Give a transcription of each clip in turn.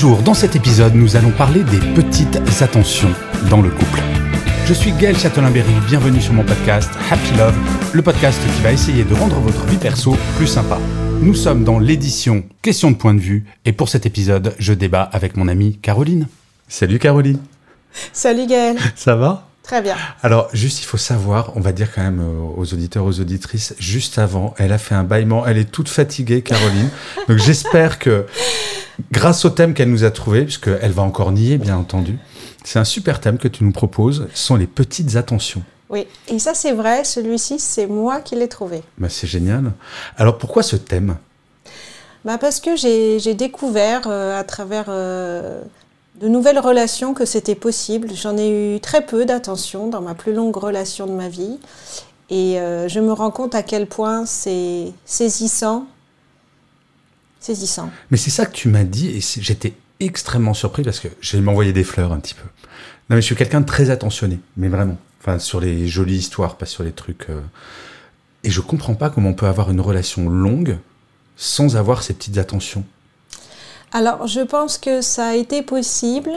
Bonjour, dans cet épisode, nous allons parler des petites attentions dans le couple. Je suis Gaël Châtelain-Berry, bienvenue sur mon podcast Happy Love, le podcast qui va essayer de rendre votre vie perso plus sympa. Nous sommes dans l'édition Question de point de vue et pour cet épisode, je débat avec mon amie Caroline. Salut Caroline. Salut Gaël. Ça va? Très bien. Alors, juste, il faut savoir, on va dire quand même euh, aux auditeurs, aux auditrices, juste avant, elle a fait un bâillement. Elle est toute fatiguée, Caroline. Donc, j'espère que, grâce au thème qu'elle nous a trouvé, puisqu'elle va encore nier, bien entendu, c'est un super thème que tu nous proposes, ce sont les petites attentions. Oui, et ça c'est vrai, celui-ci c'est moi qui l'ai trouvé. Bah, c'est génial. Alors pourquoi ce thème? Bah Parce que j'ai découvert euh, à travers euh, de nouvelles relations que c'était possible. J'en ai eu très peu d'attention dans ma plus longue relation de ma vie. Et euh, je me rends compte à quel point c'est saisissant. Saisissant. Mais c'est ça que tu m'as dit et j'étais extrêmement surpris parce que j'ai m'envoyé des fleurs un petit peu. Non, mais je suis quelqu'un de très attentionné, mais vraiment. Enfin, sur les jolies histoires, pas sur les trucs. Euh. Et je comprends pas comment on peut avoir une relation longue sans avoir ces petites attentions. Alors, je pense que ça a été possible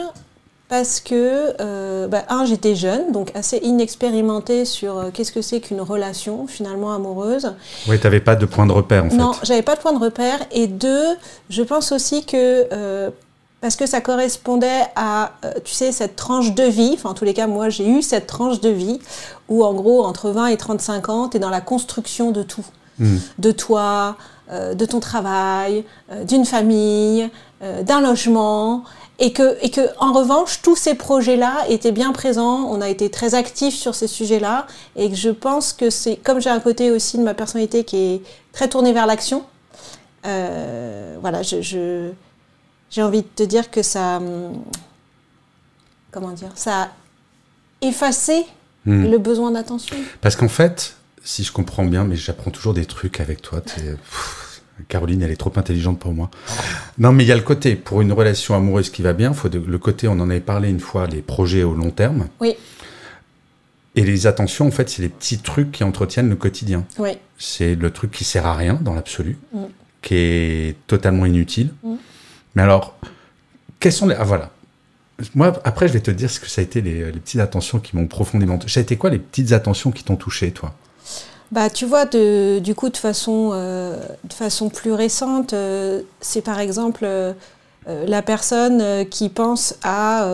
parce que, euh, bah, un, j'étais jeune, donc assez inexpérimentée sur euh, qu'est-ce que c'est qu'une relation finalement amoureuse. Oui, tu n'avais pas de point de repère en fait. Non, j'avais pas de point de repère. Et deux, je pense aussi que parce que ça correspondait à, euh, tu sais, cette tranche de vie, enfin en tous les cas moi j'ai eu cette tranche de vie où en gros entre 20 et 35 ans, tu es dans la construction de tout, hmm. de toi, euh, de ton travail, euh, d'une famille, d'un logement, et que, et que en revanche tous ces projets-là étaient bien présents, on a été très actifs sur ces sujets-là, et que je pense que c'est, comme j'ai un côté aussi de ma personnalité qui est très tourné vers l'action, voilà, je j'ai envie de te dire que ça. Hum, comment dire Ça a effacé hmm. le besoin d'attention. Parce qu'en fait, si je comprends bien, mais j'apprends toujours des trucs avec toi. Caroline, elle est trop intelligente pour moi. Non, mais il y a le côté, pour une relation amoureuse qui va bien, faut le côté, on en avait parlé une fois, les projets au long terme. Oui. Et les attentions, en fait, c'est les petits trucs qui entretiennent le quotidien. Oui. C'est le truc qui sert à rien dans l'absolu, mm. qui est totalement inutile. Mm. Mais alors, quelles sont les... Ah voilà. Moi, après, je vais te dire ce que ça a été les, petites attentions qui m'ont profondément... Ça a été quoi les petites attentions qui t'ont touché, toi? Bah, tu vois, de, du coup, de façon, euh, de façon plus récente, euh, c'est par exemple euh, la personne qui pense à,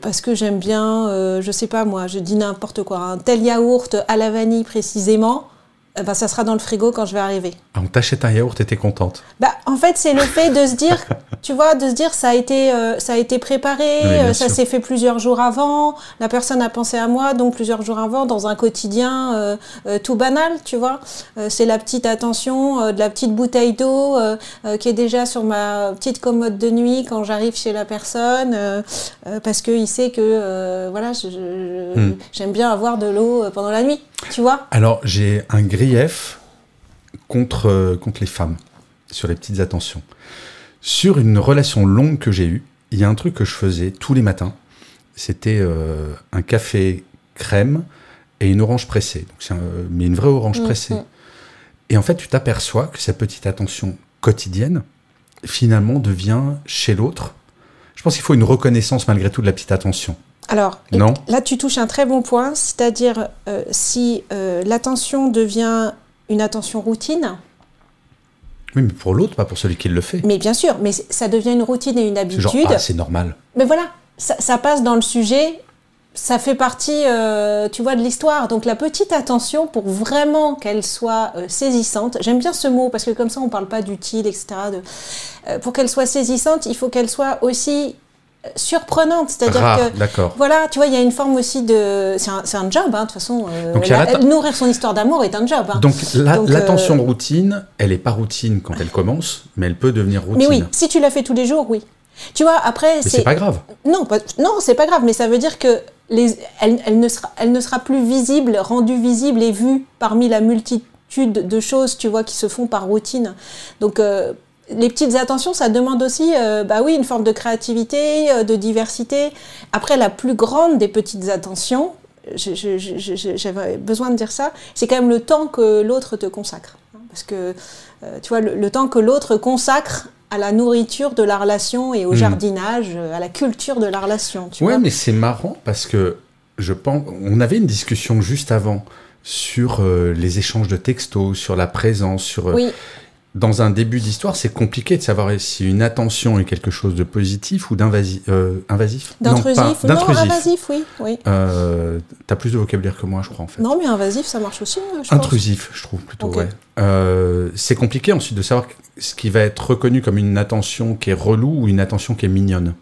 parce que j'aime bien, je sais pas moi, je dis n'importe quoi, un tel yaourt à la vanille précisément, ben, ça sera dans le frigo quand je vais arriver. Ah, on t'achète un yaourt et t'es contente bah, En fait, c'est le fait de se dire, tu vois, de se dire ça a été, euh, ça a été préparé, euh, ça s'est fait plusieurs jours avant, la personne a pensé à moi, donc plusieurs jours avant, dans un quotidien euh, tout banal, tu vois. c'est la petite attention de la petite bouteille d'eau qui est déjà sur ma petite commode de nuit quand j'arrive chez la personne, parce qu'il sait que, voilà, hmm. j'aime bien avoir de l'eau pendant la nuit, tu vois. Alors, j'ai un grief contre, euh, contre les femmes sur les petites attentions. Sur une relation longue que j'ai eue, il y a un truc que je faisais tous les matins. C'était euh, un café crème et une orange pressée. Donc mais une vraie orange mmh, pressée. Mmh. Et en fait, tu t'aperçois que cette petite attention quotidienne, finalement, devient chez l'autre. Je pense qu'il faut une reconnaissance malgré tout de la petite attention. Alors, non. là, tu touches un très bon point, c'est-à-dire euh, si l'attention devient une attention routine. Oui, mais pour l'autre, pas pour celui qui le fait. Mais bien sûr, mais ça devient une routine et une habitude. Ah, c'est normal. Mais voilà, ça, passe dans le sujet, ça fait partie, euh, tu vois, de l'histoire. Donc la petite attention, pour vraiment qu'elle soit euh, saisissante, j'aime bien ce mot, parce que comme ça, on ne parle pas d'utile, etc. De, euh, pour qu'elle soit saisissante, il faut qu'elle soit aussi surprenante. C'est-à-dire que, voilà, tu vois, il y a une forme aussi de. C'est un, job, hein, de toute façon. euh, Donc, la- nourrir son histoire d'amour est un job. hein. Donc la- Donc, euh, l'attention routine, elle est pas routine quand elle commence, mais elle peut devenir routine. Mais oui, si tu la fais tous les jours, oui. Tu vois, après, c'est pas grave. Non, pas- non, c'est pas grave, mais ça veut dire que les, elle, elle ne sera, elle ne sera plus visible, rendue visible et vue parmi la multitude de choses, tu vois, qui se font par routine. Donc, euh, les petites attentions, ça demande aussi, euh, bah oui, une forme de créativité, euh, de diversité. Après, la plus grande des petites attentions, j'avais besoin de dire ça, c'est quand même le temps que l'autre te consacre. Parce que, euh, tu vois, le, le temps que l'autre consacre à la nourriture de la relation et au Mhm. jardinage, à la culture de la relation. Tu Ouais, vois mais c'est marrant parce que je pense, on avait une discussion juste avant sur euh, les échanges de textos, sur la présence, sur Oui, dans un début d'histoire, c'est compliqué de savoir si une attention est quelque chose de positif ou d'invasif. euh, invasif Non, d'intrusif. Non, invasif, oui. oui. Euh, T'as plus de vocabulaire que moi, je crois en fait. Non, mais invasif, ça marche aussi, pense. Intrusif, je trouve plutôt, ouais. Euh, c'est compliqué ensuite de savoir ce qui va être reconnu comme une attention qui est relou ou une attention qui est mignonne.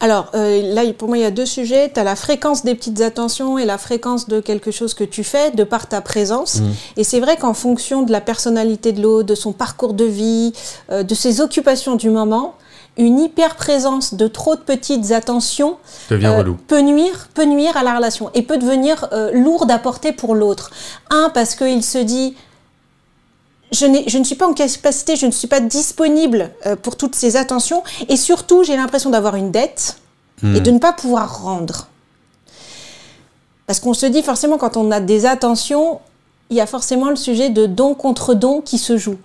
Alors, euh, là, pour moi, il y a deux sujets. Tu as la fréquence des petites attentions et la fréquence de quelque chose que tu fais de par ta présence. Mm. Et c'est vrai qu'en fonction de la personnalité de l'autre, de son parcours de vie, euh, de ses occupations du moment, une hyper-présence de trop de petites attentions Devient euh, relou. peut nuire, peut nuire à la relation et peut devenir euh, lourde à porter pour l'autre. Un, parce qu'il se dit, je, ne suis pas en capacité, je ne suis pas disponible euh, pour toutes ces attentions, et surtout, j'ai l'impression d'avoir une dette Hmm. et de ne pas pouvoir rendre. Parce qu'on se dit forcément, quand on a des attentions, il y a forcément le sujet de don contre don qui se joue.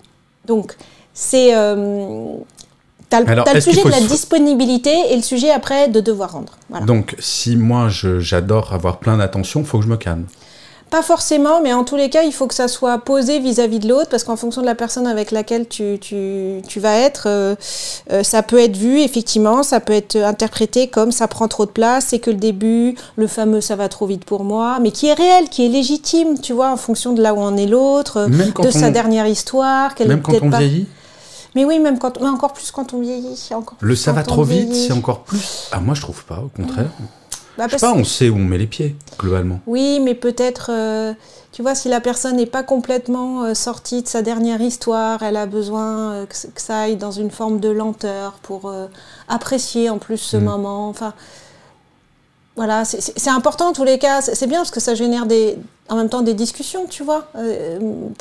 Donc, c'est... Euh, T'as le, sujet de la se- disponibilité et le sujet après de devoir rendre. Voilà. Donc, si moi j'adore avoir plein d'attention, faut que je me calme. Pas forcément, mais en tous les cas, il faut que ça soit posé vis-à-vis de l'autre, parce qu'en fonction de la personne avec laquelle tu, tu, tu vas être, euh, euh, ça peut être vu, effectivement, ça peut être interprété comme ça prend trop de place, c'est que le début, le fameux ça va trop vite pour moi, mais qui est réel, qui est légitime, tu vois, en fonction de là où en est l'autre, Même de on- sa dernière histoire, qu'elle est Même quand peut-être on pas... vieillit, Mais oui, même quand, mais encore plus quand on vieillit. Encore le plus ça quand va trop vite, c'est encore plus. Ah, moi je trouve pas, au contraire. Bah, Je sais parce- pas, on sait où on met les pieds, globalement. Oui, mais peut-être, euh, tu vois, si la personne n'est pas complètement euh, sortie de sa dernière histoire, elle a besoin euh, que, ça aille dans une forme de lenteur pour apprécier en plus ce Mm. moment. Enfin, voilà, c'est- important en tous les cas. C'est bien parce que ça génère des, en même temps des discussions, tu vois, pour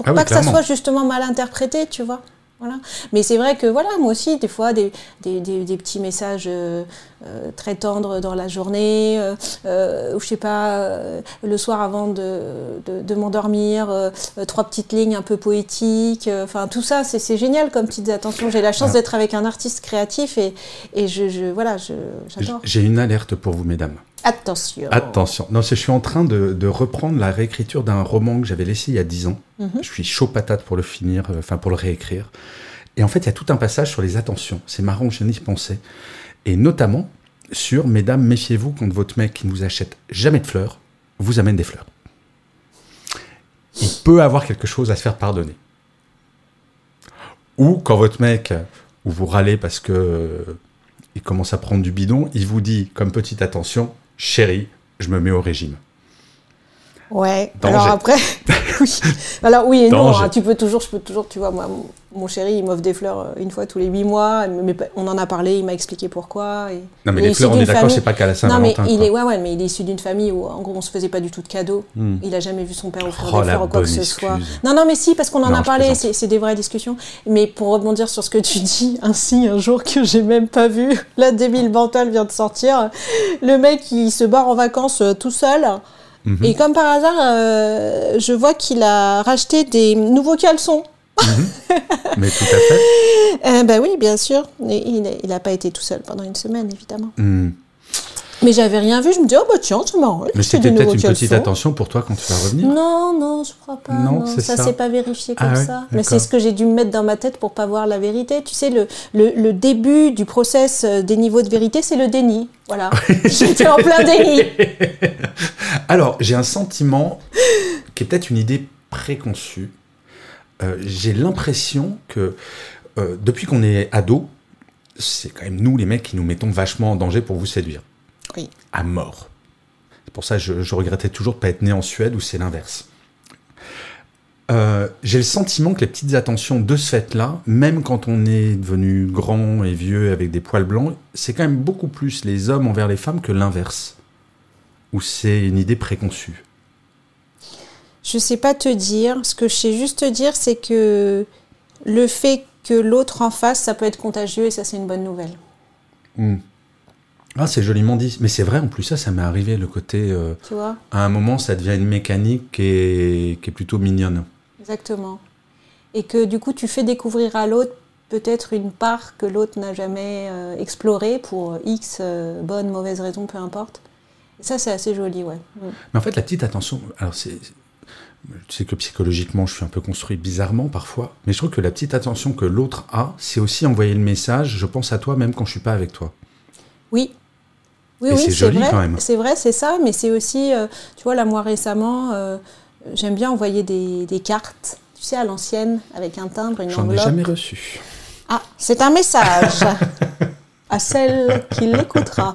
Ah oui, pas que ça soit justement mal interprété, tu vois. Voilà. Mais c'est vrai que voilà, moi aussi, des fois, des, des, des- des petits messages euh, euh, très tendres dans la journée, euh, euh, ou je sais pas, euh, le soir avant de, de, de m'endormir, euh, trois petites lignes un peu poétiques. euh, Enfin, tout ça, c'est génial comme petites attentions. J'ai la chance d'être avec un artiste créatif et, et je, je, voilà, je- j'adore. J'ai une alerte pour vous, mesdames. Attention. Attention. Non, je suis en train de, de reprendre la réécriture d'un roman que j'avais laissé il y a 10 ans. Mhm. Je suis chaud patate pour le finir, euh, enfin pour le réécrire. Et en fait, il y a tout un passage sur les attentions. C'est marrant, je n'y pensais. Et notamment sur, mesdames, méfiez-vous quand votre mec qui ne vous achète jamais de fleurs vous amène des fleurs. Il peut avoir quelque chose à se faire pardonner. Ou quand votre mec, ou vous râlez parce que euh, il commence à prendre du bidon, il vous dit comme petite attention, chérie, je me mets au régime. Ouais. Danger. Alors après, oui. Alors oui et non. Hein, tu peux toujours, je peux toujours, tu vois, moi, mon, chéri, il m'offre des fleurs euh, une fois tous les huit mois. Mais on en a parlé, il m'a expliqué pourquoi. Et Non mais il les fleurs, on est d'accord, c'est pas qu'à la Non mais Saint-Valentin. il est, ouais, ouais, mais il est issu d'une famille où, en gros, on se faisait pas du tout de cadeaux. Hmm. Il a jamais vu son père offrir Oh, des fleurs ou quoi que ce soit. Non, non, mais si, parce qu'on en Non, a parlé, c'est des vraies discussions. Mais pour rebondir sur ce que tu dis, ainsi, un jour que j'ai même pas vu, la débile Bantal vient de sortir, le mec, il se barre en vacances euh, tout seul. Mhm. Et comme par hasard, euh, je vois qu'il a racheté des nouveaux caleçons. Mais tout à fait. Euh, bah oui, bien sûr. Il n'a pas été tout seul pendant une semaine, évidemment. Hmm. Mais j'avais rien vu. Je me dis, oh bah tiens, c'est marrant. Mais c'était peut-être une petite attention pour toi quand tu vas revenir. Non, non, je crois pas. Non, Non, c'est ça ça. s'est pas vérifié comme Ah ouais, ça. Mais c'est ce que j'ai dû me mettre dans ma tête pour pas voir la vérité. Tu sais, le, le, le début du process euh, des niveaux de vérité, c'est le déni. Voilà. J'étais en plein déni. Alors, j'ai un sentiment qui est peut-être une idée préconçue. Euh, j'ai l'impression que euh, depuis qu'on est ado, c'est quand même nous, les mecs, qui nous mettons vachement en danger pour vous séduire. Oui. À mort. C'est pour ça que je, je regrettais toujours de ne pas être né en Suède où c'est l'inverse. Euh, j'ai le sentiment que les petites attentions de ce fait-là, même quand on est devenu grand et vieux avec des poils blancs, c'est quand même beaucoup plus les hommes envers les femmes que l'inverse. Ou c'est une idée préconçue. Je sais pas te dire. Ce que je sais juste te dire, c'est que le fait que l'autre en face, ça peut être contagieux et ça, c'est une bonne nouvelle. Hmm. Ah, c'est joliment dit. Mais c'est vrai, en plus, ça, ça m'est arrivé, le côté. euh, Tu vois? à un moment, ça devient une mécanique qui est, qui est plutôt mignonne. Exactement. Et que du coup, tu fais découvrir à l'autre peut-être une part que l'autre n'a jamais euh, explorée pour X euh, bonnes, mauvaises raisons, peu importe. Et ça, c'est assez joli, ouais. Mm. Mais en fait, la petite attention, alors c'est. Tu sais que psychologiquement, je suis un peu construit bizarrement parfois, mais je trouve que la petite attention que l'autre a, c'est aussi envoyer le message je pense à toi même quand je suis pas avec toi. Oui. Oui, Et oui, c'est joli, vrai. quand même. C'est vrai, c'est ça, mais c'est aussi, euh, tu vois, là, moi récemment, euh, j'aime bien envoyer des, des cartes, tu sais, à l'ancienne, avec un timbre, une J'en ai enveloppe. jamais reçu. Ah, c'est un message à celle qui l'écoutera.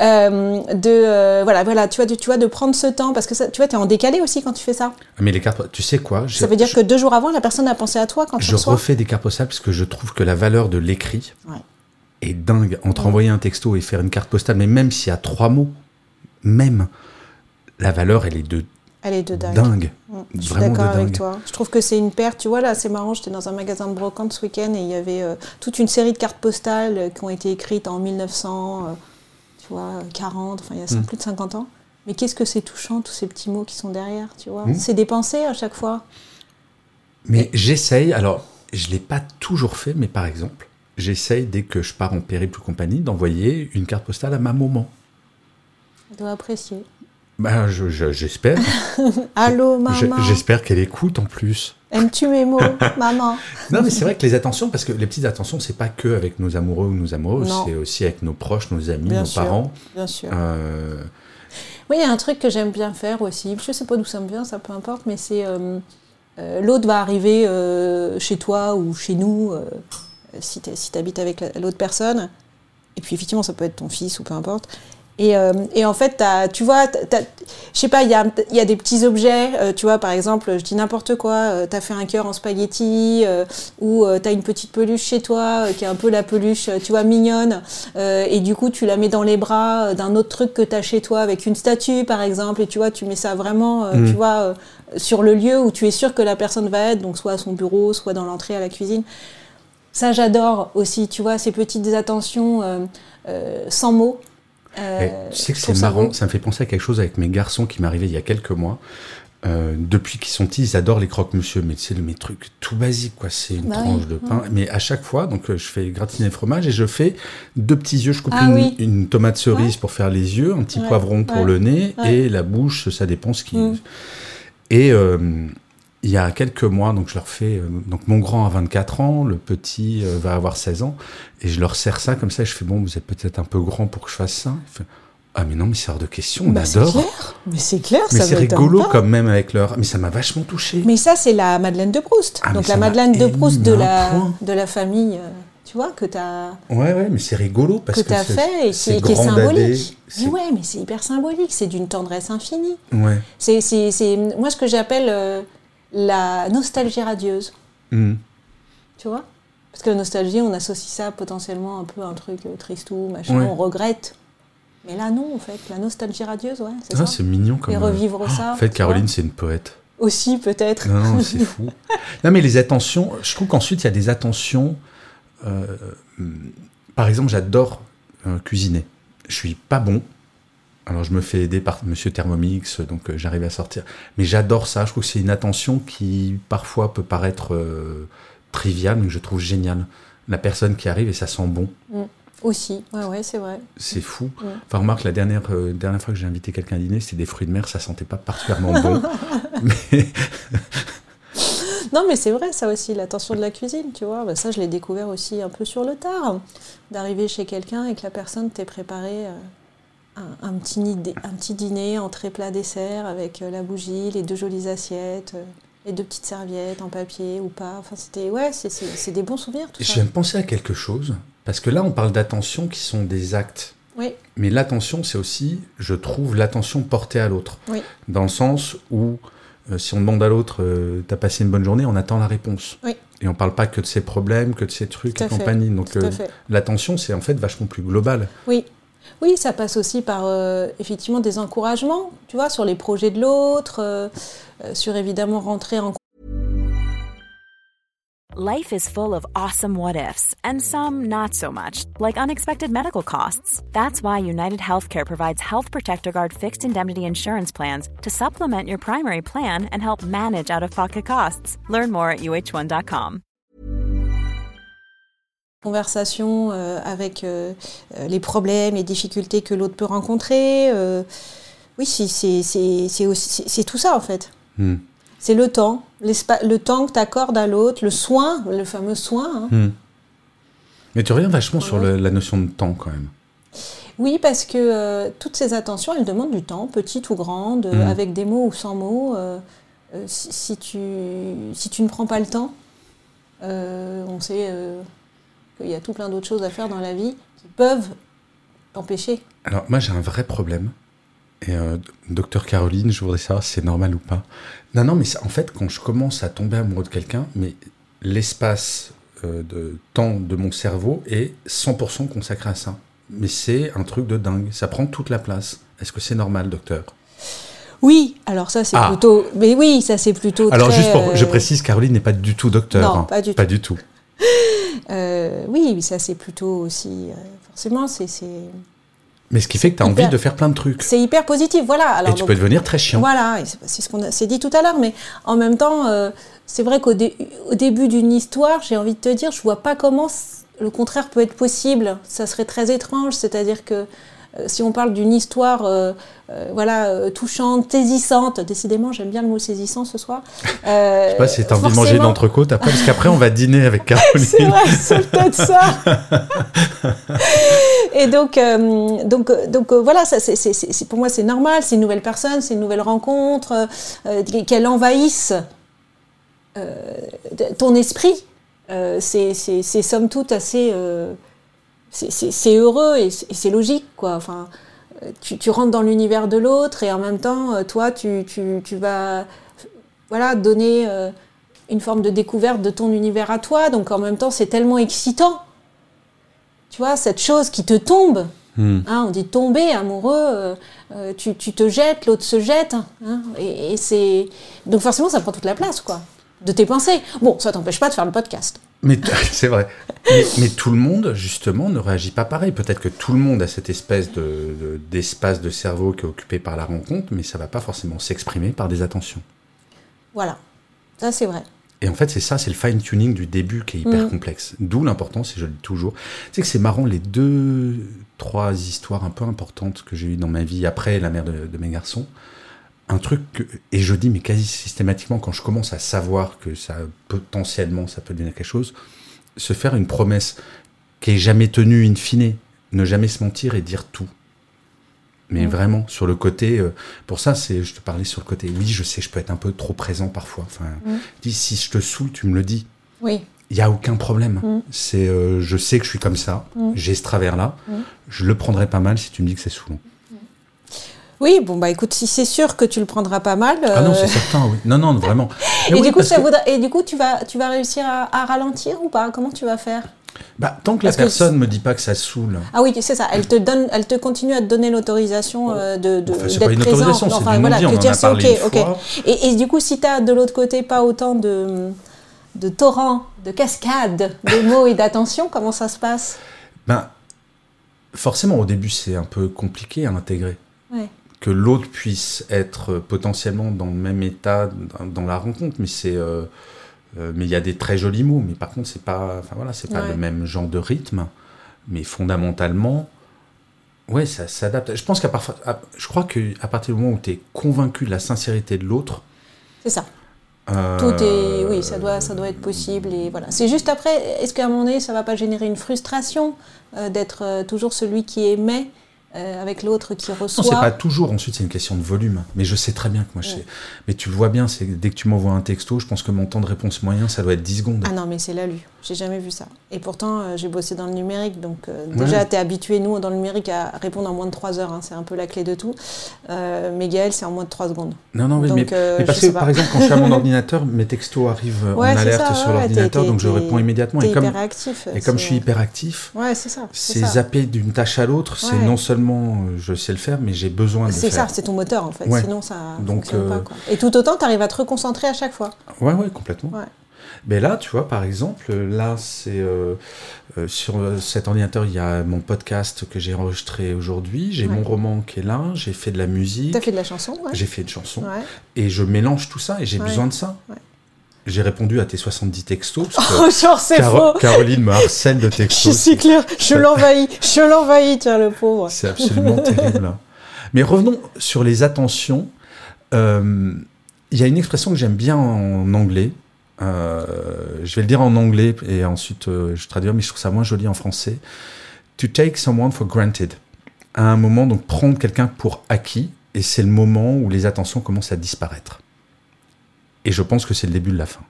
Euh, de euh, voilà, voilà, tu vois, de, tu vois, de prendre ce temps parce que ça, tu vois, tu es en décalé aussi quand tu fais ça. Ah, Mais les cartes, tu sais quoi Ça veut dire je- que deux jours avant, la personne a pensé à toi quand tu Je refais des cartes postales parce que je trouve que la valeur de l'écrit Ouais. est dingue. Entre Ouais. envoyer un texto et faire une carte postale, mais même s'il y a trois mots, même, la valeur, elle est de Elle est de dingue. dingue. Mm, Je suis d'accord avec toi. Je trouve que c'est une perte. Tu vois, là, c'est marrant. J'étais dans un magasin de brocante ce week-end et il y avait euh, toute une série de cartes postales qui ont été écrites en 1900, euh, tu vois, 40, enfin, il y a Mm. plus de 50 ans. Mais qu'est-ce que c'est touchant, tous ces petits mots qui sont derrière, tu vois. Mm. C'est des pensées à chaque fois. Mais j'essaye, alors je ne l'ai pas toujours fait, mais par exemple, j'essaye dès que je pars en périple ou compagnie d'envoyer une carte postale à ma maman. Elle doit apprécier. Bah, je- je- j'espère. Allô, Je- maman. J'espère qu'elle écoute en plus. Aimes-tu mes mots, maman? Non, mais c'est vrai que les attentions, parce que les petites attentions, c'est pas que avec nos amoureux ou nos amoureuses, c'est aussi avec nos proches, nos amis, Bien nos sûr. parents. Bien sûr. Euh, Oui, il y a un truc que j'aime bien faire aussi. Je sais pas d'où ça me vient, ça peu importe, mais c'est euh, euh, l'autre va arriver chez toi ou chez nous si tu si habites avec la- l'autre personne. Et puis effectivement, ça peut être ton fils ou peu importe. Et, euh, et en fait, t'as- tu vois, t'as- t'as- je sais pas, il y a, il y a des petits objets, euh, tu vois, par exemple, je dis n'importe quoi, tu as fait un cœur en spaghetti, euh, ou tu as une petite peluche chez toi, euh, qui est un peu la peluche, euh, tu vois, mignonne, euh, et du coup, tu la mets dans les bras euh, d'un autre truc que tu as chez toi, avec une statue, par exemple, et tu vois, tu mets ça vraiment, euh, Mm. tu vois, euh, sur le lieu où tu es sûr que la personne va être, donc soit à son bureau, soit dans l'entrée à la cuisine. Ça, j'adore aussi, tu vois, ces petites attentions euh, euh, sans mots. Euh, tu sais que c'est ça marrant, ça me fait penser à quelque chose avec mes garçons qui arrivé il y a quelques mois. Euh, depuis qu'ils sont petits, ils adorent les croque-monsieur, mais c'est mes trucs tout basiques, quoi. C'est une Bah tranche oui, de pain. Mais à chaque fois, donc euh, je fais gratiner le fromage et je fais deux petits yeux. Je coupe Ah une, oui. une tomate cerise pour faire les yeux, un petit Ouais, poivron pour ouais, le nez et la bouche, ça dépend ce qui. Mm. Et euh, il y a quelques mois, donc je leur fais. euh, donc mon grand a 24 ans, le petit euh, va avoir 16 ans, et je leur sers ça comme ça. Et je fais bon, vous êtes peut-être un peu grand pour que je fasse ça. Fait, ah mais non, mais c'est hors de question, on Bah, c'est adore. clair. Mais c'est clair, Mais ça c'est rigolo pas. quand même avec leur. Mais ça m'a vachement touché. Mais ça, c'est la Madeleine de Proust. Ah, Donc la m'a Madeleine de Proust de la, point. de la famille, euh, tu vois, que tu as, Ouais, ouais, mais c'est rigolo parce que que, as c'est- fait et qui, est symbolique. Mais ouais, mais c'est hyper symbolique, c'est d'une tendresse infinie. Ouais. C'est, c'est, c'est moi ce que j'appelle euh, la nostalgie radieuse, Mhm. tu vois? Parce que la nostalgie, on associe ça potentiellement un peu à un truc euh, tristou, machin, Ouais. on regrette. Mais là, non, en fait, la nostalgie radieuse, ouais, c'est Ah, ça. c'est mignon comme. Et euh, revivre ça. En fait, Caroline, c'est une poète. Aussi, peut-être. Non, non, c'est fou. Non, mais les attentions, je trouve qu'ensuite, il y a des attentions. euh, hum, par exemple, j'adore euh, cuisiner. Je suis pas bon. Alors, je me fais aider par Monsieur Thermomix, donc euh, j'arrive à sortir. Mais j'adore ça. Je trouve que c'est une attention qui, parfois, peut paraître euh, triviale, mais que je trouve géniale. La personne qui arrive et ça sent bon. Aussi, ouais, ouais, c'est vrai. C'est fou. Ouais. Enfin, remarque, la dernière, euh, dernière fois que j'ai invité quelqu'un à dîner, c'était des fruits de mer, ça sentait pas particulièrement bon. mais, Non, mais c'est vrai, ça aussi, l'attention de la cuisine, tu vois. Bah, ça, je l'ai découvert aussi un peu sur le tard. D'arriver chez quelqu'un et que la personne t'ait préparé un, un petit, un petit dîner, entrée, plat, dessert, avec euh, la bougie, les deux jolies assiettes, euh, les deux petites serviettes en papier ou pas. Enfin, c'était, ouais, c'est- des bons souvenirs, tout je ça. viens de penser à quelque chose. Parce que là, on parle d'attention qui sont des actes. Oui. Mais l'attention, c'est aussi, je trouve, l'attention portée à l'autre. Oui. Dans le sens où, euh, si on demande à l'autre, euh, t'as passé une bonne journée, on attend la réponse. Oui. Et on parle pas que de ses problèmes, que de ses trucs et compagnie. Donc euh, l'attention, c'est en fait vachement plus global. Oui. Oui, ça passe aussi par euh, effectivement des encouragements, tu vois, sur les projets de l'autre, euh, euh, sur évidemment rentrer en Life is full of awesome what ifs, and some not so much, like unexpected medical costs. That's why United Healthcare provides Health Protector Guard fixed indemnity insurance plans to supplement your primary plan and help manage out of pocket costs. Learn more at uh1.com. conversation euh, avec euh, euh, les problèmes, les difficultés que l'autre peut rencontrer. oui, c'est- tout ça en fait. Hmm. C'est le temps, le temps que tu accordes à l'autre, le soin, le fameux soin. hein. Hmm. Mais tu reviens vachement sur le- la notion de temps quand même. Oui, parce que euh, toutes ces attentions, elles demandent du temps, petites ou grandes, Mm. avec des mots ou sans mots. euh, si, si tu, si tu ne prends pas le temps, on sait qu'il y a tout plein d'autres choses à faire dans la vie qui peuvent t'empêcher. Alors moi j'ai un vrai problème. Et euh, docteur Caroline, je voudrais savoir si c'est normal ou pas. Non, non, mais en fait, quand je commence à tomber amoureux de quelqu'un, mais l'espace euh, de temps de mon cerveau est 100% consacré à ça. Mais c'est un truc de dingue. Ça prend toute la place. Est-ce que c'est normal, docteur? Oui, alors ça c'est Ah. plutôt. Mais oui, ça c'est plutôt. Alors très, juste pour, euh, je précise, Caroline n'est pas du tout docteur. Non, hein. pas du Pas du tout. Euh, oui, ça c'est plutôt aussi. euh, forcément, c'est Mais ce qui fait que tu as hyper- envie de faire plein de trucs. c'est hyper positif. Voilà. Alors, Et tu donc, peux devenir très chiant. Voilà, c'est ce qu'on s'est dit tout à l'heure, mais en même temps, euh, c'est vrai qu'au dé- au début d'une histoire, j'ai envie de te dire, je vois pas comment le contraire peut être possible. Ça serait très étrange, c'est-à-dire que si on parle d'une histoire, euh, euh, voilà, euh, touchante, saisissante, décidément, j'aime bien le mot saisissant ce soir. Euh, Je sais pas si t'as envie de manger d'entrecôte après, parce qu'après on va dîner avec c'est Caroline. vrai, c'est peut-être ça. Et donc, euh, donc, euh, donc euh, voilà, ça, c'est, c'est- c'est- c'est- pour moi c'est normal, c'est une nouvelle personne, c'est une nouvelle rencontre, euh, euh, qu'elle envahisse euh, ton esprit. Euh, c'est, c'est, c'est somme toute assez, euh, c'est, heureux et c'est, logique quoi. Enfin, euh, tu, tu rentres dans l'univers de l'autre et en même temps, euh, toi, tu, tu, tu vas, voilà, donner. euh, une forme de découverte de ton univers à toi. Donc en même temps, c'est tellement excitant. Tu vois, cette chose qui te tombe. Hmm. Hein, on dit tomber amoureux, euh, euh, tu, tu te jettes, l'autre se jette. hein, et, et c'est donc forcément ça prend toute la place quoi de tes pensées. Bon, ça t'empêche pas de faire le podcast. Mais c'est vrai. Mais, mais tout le monde, justement, ne réagit pas pareil. Peut-être que tout le monde a cette espèce de, de- d'espace de cerveau qui est occupé par la rencontre, mais ça va pas forcément s'exprimer par des attentions. Voilà, ça c'est vrai. Et en fait, c'est ça, c'est le fine-tuning du début qui est hyper Mm. complexe. D'où l'importance, et je le dis toujours. Tu sais que c'est marrant, les deux, trois histoires un peu importantes que j'ai eues dans ma vie après la mère de, de mes garçons. Un truc que, et je dis, mais quasi systématiquement, quand je commence à savoir que ça, potentiellement, ça peut devenir quelque chose, se faire une promesse qui est jamais tenue in fine, ne jamais se mentir et dire tout. Mais Mm. vraiment, sur le côté, euh, pour ça, c'est, je te parlais sur le côté, oui, je sais, je peux être un peu trop présent parfois. Enfin, Mm. dis, si je te saoule, tu me le dis. Oui, Il y a aucun problème. Mm. C'est, euh, je sais que je suis comme ça, j'ai ce travers-là. Mm. Je le prendrai pas mal si tu me dis que c'est saoulant. Oui. Bon bah écoute, si c'est sûr que tu le prendras pas mal. Ah non, euh, c'est certain, oui. Non, non, vraiment. et, oui, du coup, ça que- voudra- et du coup, tu vas, tu vas réussir à, à ralentir ou pas? Comment tu vas faire? Bah, tant que la parce personne me dit pas que ça saoule, Ah oui, c'est ça. Elle te donne, elle te continue à te donner l'autorisation euh, de, de Enfin, d'être présent. autorisation, c'est Enfin, voilà, on en a parlé une fois. Et, et du coup, si tu as de l'autre côté pas autant de de torrents, de cascades, de mots et d'attention, comment ça se passe? Ben, forcément, au début, c'est un peu compliqué à intégrer. Ouais. Que l'autre puisse être potentiellement dans le même état dans, la rencontre, mais c'est. euh, euh, mais il y a des très jolis mots, mais par contre, c'est pas, enfin voilà, c'est pas le même genre de rythme. Mais fondamentalement, ouais, ça s'adapte. Je pense qu'à à- je crois que à partir du moment où tu es convaincu de la sincérité de l'autre, C'est ça. euh, Tout est, oui, ça doit, ça doit être possible et voilà. C'est juste après, est-ce qu'à un moment donné, ça va pas générer une frustration euh, d'être euh, toujours celui qui aimait euh, avec l'autre qui Non, reçoit. c'est pas toujours. Ensuite, c'est une question de volume. Mais je sais très bien que moi, je sais. Mais tu le vois bien, c'est dès que tu m'envoies un texto, je pense que mon temps de réponse moyen, ça doit être 10 secondes. Ah non, mais c'est la lu. J'ai jamais vu ça. Et pourtant, euh, j'ai bossé dans le numérique. Donc, euh, Ouais. déjà, tu es habitué, nous, dans le numérique, à répondre en moins de 3 heures. hein. c'est un peu la clé de tout. Mais Gaël, c'est en moins de 3 secondes. Non, non, mais, Donc, mais- mais parce que par exemple, quand je suis à mon ordinateur, mes textos arrivent Ouais, en alerte ça, sur l'ordinateur, donc je réponds immédiatement. Et comme, hyper actif. et comme je suis hyper actif, Ouais, c'est ça. c'est zapper d'une tâche à l'autre. C'est non seulement euh, je sais le faire, mais j'ai besoin de le C'est ça, c'est ton moteur en fait. Ouais. Sinon, ça Donc, fonctionne euh, pas. Quoi. Et tout autant, tu arrives à te reconcentrer à chaque fois. Ouais, ouais, complètement. Ouais. Mais là, tu vois, par exemple, là, c'est euh, euh, sur euh, cet ordinateur, il y a mon podcast que j'ai enregistré aujourd'hui, j'ai Ouais. mon roman qui est là, j'ai fait de la musique, Tu as fait de la chanson, ouais. j'ai fait une chanson, Ouais. et je mélange tout ça, et j'ai besoin de ça. J'ai répondu à tes 70 textos, parce que Oh, genre, c'est Caro- faux. Caroline me harcèle de Je textos. suis clair, je l'envahis, je l'envahis, tiens, le pauvre. C'est absolument terrible. hein. Mais revenons sur les attentions. Euh, Il y a une expression que j'aime bien en anglais. Euh, je vais le dire en anglais et ensuite euh, je traduirai, mais je trouve ça moins joli en français. To take someone for granted. À un moment, donc prendre quelqu'un pour acquis, et c'est le moment où les attentions commencent à disparaître. Et je pense que c'est le début de la fin.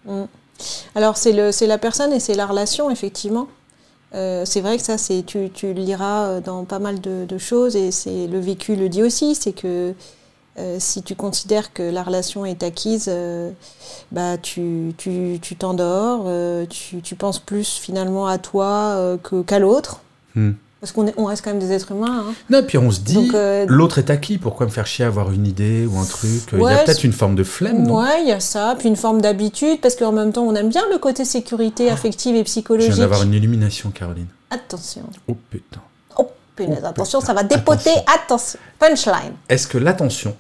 Alors, c'est le- c'est la personne et c'est la relation, effectivement. Euh, c'est vrai que ça, c'est tu, tu le liras euh, dans pas mal de, de choses et c'est le vécu le dit aussi, c'est que euh, si tu considères que la relation est acquise, euh, bah tu tu- tu t'endors, euh, tu, tu penses plus finalement à toi qu'à l'autre, Hmm. Parce qu'on est- on reste quand même des êtres humains. hein. Non, et puis on se dit, euh, l'autre est acquis, pourquoi me faire chier à avoir une idée ou un truc? Il y a peut-être une forme de flemme, non? Ouais, il y a ça, puis une forme d'habitude, parce qu'en même temps, on aime bien le côté sécurité affective et Je viens psychologique. d'avoir une illumination, Caroline. Attention. Oh putain. Oh, punaise, Oh, attention, putain. ça va dépoter. Attention. Punchline. Est-ce que l'attention,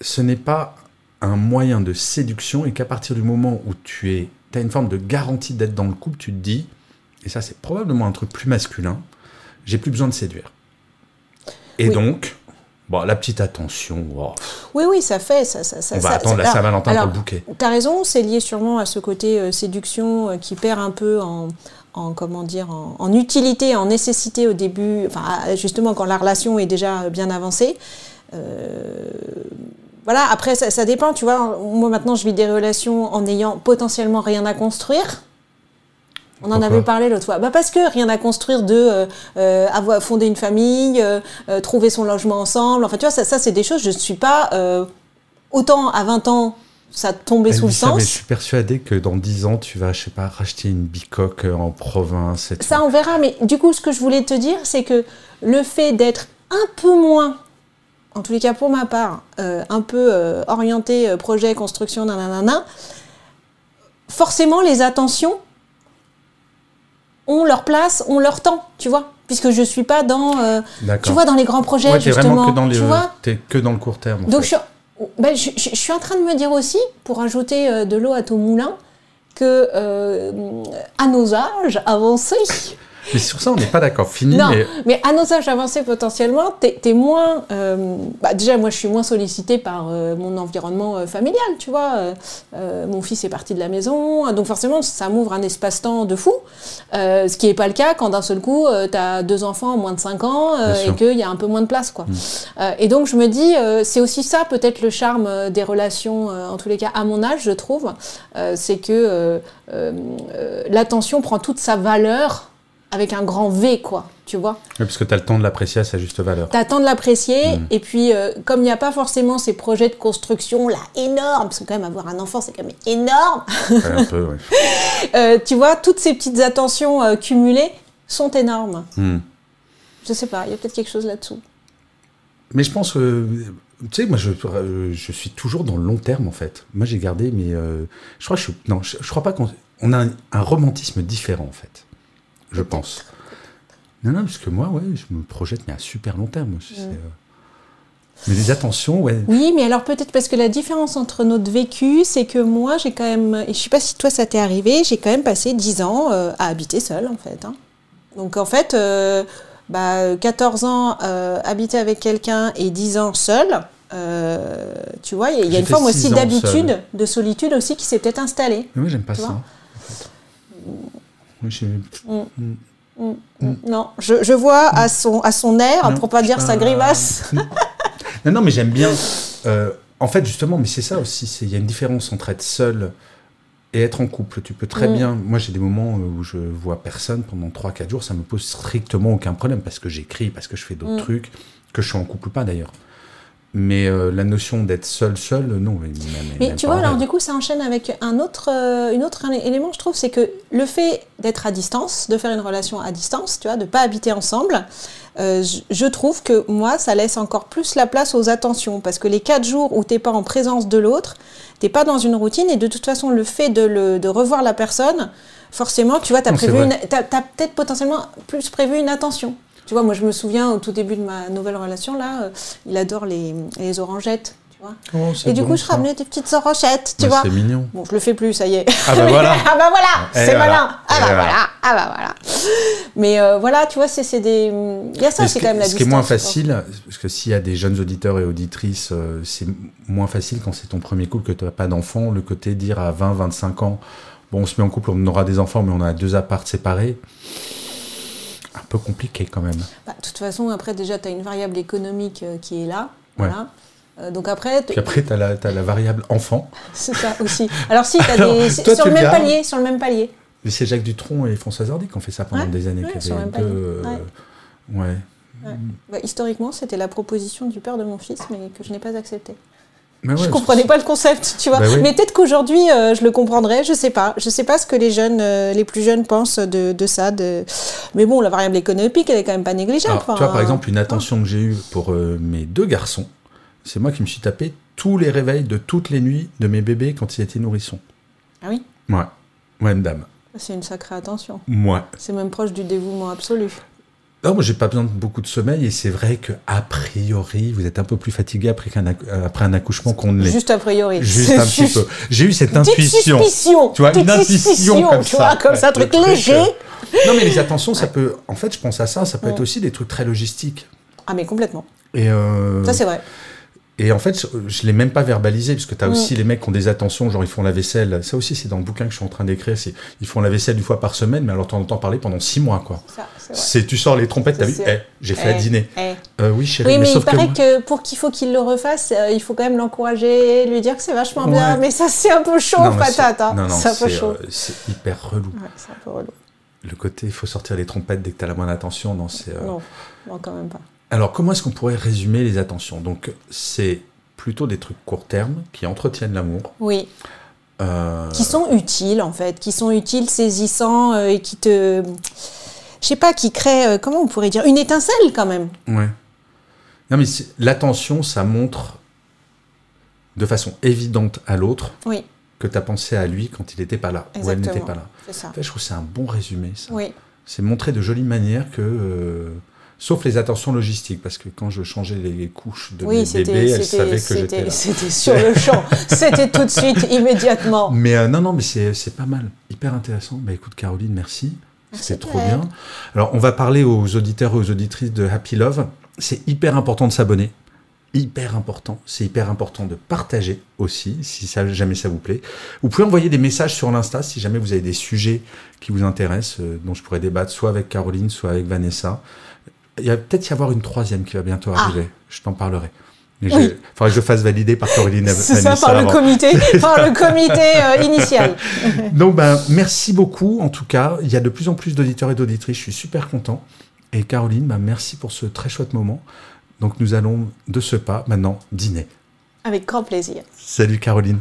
ce n'est pas un moyen de séduction et qu'à partir du moment où tu es, as une forme de garantie d'être dans le couple, tu te dis, et ça c'est probablement un truc plus masculin, j'ai plus besoin de séduire. Et Oui. donc, bon, la petite attention, wow, Oui, oui, ça fait. Ça, ça, ça, on va attendre la Saint-Valentin pour le bouquet. T'as raison, c'est lié sûrement à ce côté euh, séduction euh, qui perd un peu en, en comment dire, en, en utilité, en nécessité au début, enfin justement quand la relation est déjà bien avancée. Euh, voilà, après ça, ça dépend, tu vois. Moi maintenant je vis des relations en n'ayant potentiellement rien à construire. On en Pourquoi avait parlé l'autre fois. Bah parce que rien à construire de euh, euh, avoir fondé une famille, euh, trouver son logement ensemble. Enfin, tu vois, ça, ça c'est des choses. Je ne suis pas autant à 20 ans, ça tombait sous le ça, mais je sens. suis persuadé que dans 10 ans, tu vas, je sais pas, racheter une bicoque en province. Et tout. Ça, on verra. Mais du coup, ce que je voulais te dire, c'est que le fait d'être un peu moins, en tous les cas pour ma part, un peu orienté projet, construction, nanana, forcément, les attentions ont leur place, ont leur temps, tu vois. Puisque je suis pas dans, euh, tu vois, dans les grands projets, Ouais, t'es justement. vraiment que dans, les, tu vois t'es que dans le court terme. Donc je, suis- ben, je, je- je suis en train de me dire aussi, pour ajouter euh, de l'eau à ton moulin, que euh, à nos âges avancés, Mais sur ça, on n'est pas d'accord. Fini, non, mais mais à nos âges avancés potentiellement, t'es es moins. euh, bah, déjà, moi, je suis moins sollicitée par euh, mon environnement euh, familial, tu vois. Mon fils est parti de la maison, donc forcément, ça m'ouvre un espace-temps de fou. Ce qui n'est pas le cas quand d'un seul coup, tu as deux enfants en moins de 5 ans et qu'il y a un peu moins de place, quoi. Euh, et donc, je me dis, c'est aussi ça, peut-être, le charme des relations, en tous les cas, à mon âge, je trouve. C'est que l'attention prend toute sa valeur avec un grand V, quoi, tu vois. Ouais, parce que tu as le temps de l'apprécier à sa juste valeur. T'as le temps de l'apprécier, Mm. et puis euh, comme il n'y a pas forcément ces projets de construction là énormes, parce que quand même avoir un enfant c'est quand même énorme, Ouais, un peu, ouais. euh, tu vois, toutes ces petites attentions euh, cumulées sont énormes. Hmm. Je sais pas, il y a peut-être quelque chose là-dessous. Mais je pense tu sais, moi, je, je suis toujours dans le long terme, en fait. Moi, j'ai gardé, mais je crois que je suis- non, je, je crois pas qu'on on a un, un romantisme différent, en fait. Je pense. Non, non, parce que moi, ouais, je me projette, mais à super long terme. c'est, euh, Mais les attentions, ouais. Oui, mais alors peut-être parce que la différence entre notre vécu, c'est que moi j'ai quand même, et je sais pas si toi ça t'est arrivé, j'ai quand même passé 10 ans euh, à habiter seule en fait. hein. Donc en fait, euh, bah, 14 ans euh, habiter avec quelqu'un et 10 ans seul, euh, tu vois, il y a- y une forme aussi d'habitude, seul. de solitude aussi qui s'est peut-être installée. Mais moi, j'aime pas ça. en fait. Moi, Mm. Mm. Mm. Non, je, je, vois à son, à son air, Non, pour pas dire sa grimace. Non, non, mais j'aime bien. euh, en fait, justement, mais c'est ça aussi. Il y a une différence entre être seul et être en couple. Tu peux très bien. Moi, j'ai des moments où je vois personne pendant 3-4 jours. Ça me pose strictement aucun problème parce que j'écris, parce que je fais d'autres trucs, que je suis en couple ou pas d'ailleurs. Mais euh, la notion d'être seul, seul, non. mais- tu vois, alors du coup, ça enchaîne avec un autre, euh, une autre élément, je trouve, c'est que le fait d'être à distance, de faire une relation à distance, tu vois, de pas habiter ensemble, euh, je- je trouve que moi, ça laisse encore plus la place aux attentions, parce que les quatre jours où t'es pas en présence de l'autre, t'es pas dans une routine, et de toute façon, le fait de, le, de revoir la personne, forcément, tu vois, t'as prévu, une, t'as peut-être potentiellement plus prévu une attention. Tu vois, moi, je me souviens au tout début de ma nouvelle relation, là, euh, il adore les, les orangettes, tu vois. Oh, Et du coup, je ramenais des petites orangettes, tu vois. C'est mignon. Bon, je le fais plus, ça y est. Ah bah voilà. ah bah voilà, c'est voilà. malin. Ah bah voilà. voilà. Ah bah voilà. Mais euh, voilà, tu vois, c'est des. Il y a ça, c'est quand même la ce qui est moins facile, parce que s'il y a des jeunes auditeurs et auditrices, euh, c'est moins facile quand c'est ton premier couple, que tu n'as pas d'enfant. Le côté dire à 20, 25 ans, bon, on se met en couple, on aura des enfants, mais on a deux apparts séparés. Un peu compliqué quand même. Bah, de toute façon, après, déjà, tu as une variable économique euh, qui est là. Ouais. Voilà. Euh, donc après, Puis après, tu as, la variable enfant. c'est ça aussi. Alors si, tu as Alors, des. toi, sur le même gardes palier, sur le même palier. Mais c'est Jacques Dutronc et Françoise Hardy qui ont fait ça pendant Ouais, des années. ouais, sur le même euh, ouais. Bah, historiquement, c'était la proposition du père de mon fils, mais que je n'ai pas acceptée. Ouais, je comprenais pas le concept, tu vois. Bah oui. Mais peut-être qu'aujourd'hui, euh, je le comprendrais, je sais pas. Je sais pas ce que les jeunes, euh, les plus jeunes pensent de, de ça. De... Mais bon, la variable économique, elle est quand même pas négligeable. Alors, tu vois, par exemple, une attention que j'ai eue pour euh, mes deux garçons, c'est moi qui me suis tapé tous les réveils de toutes les nuits de mes bébés quand ils étaient nourrissons. Ah oui, Ouais. Ouais, dame. c'est une sacrée attention. Moi. C'est même proche du dévouement absolu. Non, moi, j'ai pas besoin de beaucoup de sommeil et c'est vrai que a priori, vous êtes un peu plus fatigué après, acc- euh, après un accouchement qu'on ne l'est. Juste a priori. Juste un petit peu. J'ai eu cette intuition. suspicion. Tu vois, une intuition comme tu ça. vois, comme ça, un truc léger. euh, Non, mais les attentions, ça peut. En fait, je pense à ça, ça peut être aussi des trucs très logistiques. Ah mais complètement. Et, euh, Ça c'est vrai. Et en fait, je, je l'ai même pas verbalisé, parce que tu as Mm. aussi les mecs qui ont des attentions, genre ils font la vaisselle. Ça aussi, c'est dans le bouquin que je suis en train d'écrire. c'est Ils font la vaisselle une fois par semaine, mais alors t'en entends parler pendant six mois, quoi. C'est tu sors les trompettes, t'as vu C'est- Eh, J'ai fait à Eh, dîner. eh. Euh, oui, chérie, Oui, mais, il sauf paraît que, pour qu'il faut qu'il le refasse, euh, il faut quand même l'encourager, lui dire que c'est vachement Ouais. bien. Mais ça, c'est un peu chaud, Non, patate. hein. Non, non, c'est un peu c'est, chaud. euh, c'est hyper relou. Ouais, c'est un peu relou. Le côté, il faut sortir les trompettes dès que t'as la moindre attention. Non, c'est. Non, non, quand même pas. Alors, comment est-ce qu'on pourrait résumer les attentions? Donc, c'est plutôt des trucs court terme qui entretiennent l'amour. Oui, Euh, qui sont utiles en fait, qui sont utiles, saisissants euh, et qui te. Je sais pas, qui créent, euh, comment on pourrait dire, une étincelle quand même. Ouais. Non, mais l'attention, ça montre de façon évidente à l'autre Oui, que tu as pensé à lui quand il n'était pas là ou elle n'était pas là. c'est ça. En fait, je trouve que c'est un bon résumé, ça. Oui, C'est montrer de jolies manières que. Sauf les attentions logistiques, parce que quand je changeais les couches de oui mes c'était bébés, elle savait que j'étais là. c'était sur le champ. c'était tout de suite, immédiatement. Mais euh, non, non, mais c'est pas mal. Hyper intéressant. Bah écoute, Caroline, merci. C'est trop bien. Alors, on va parler aux auditeurs et aux auditrices de Happy Love. C'est hyper important de s'abonner. Hyper important. C'est hyper important de partager aussi, si ça, jamais ça vous plaît. Vous pouvez envoyer des messages sur l'Insta si jamais vous avez des sujets qui vous intéressent, euh, dont je pourrais débattre soit avec Caroline, soit avec Vanessa. Il y a peut-être y avoir une troisième qui va bientôt Ah. arriver. Je t'en parlerai. Mais Oui. il faudrait que je fasse valider par Caroline et C'est ça, par le comité, par le comité euh, initial. Donc, ben, merci beaucoup. En tout cas, il y a de plus en plus d'auditeurs et d'auditrices. Je suis super content. Et Caroline, ben, merci pour ce très chouette moment. Donc, nous allons de ce pas maintenant dîner. Avec grand plaisir. Salut Caroline.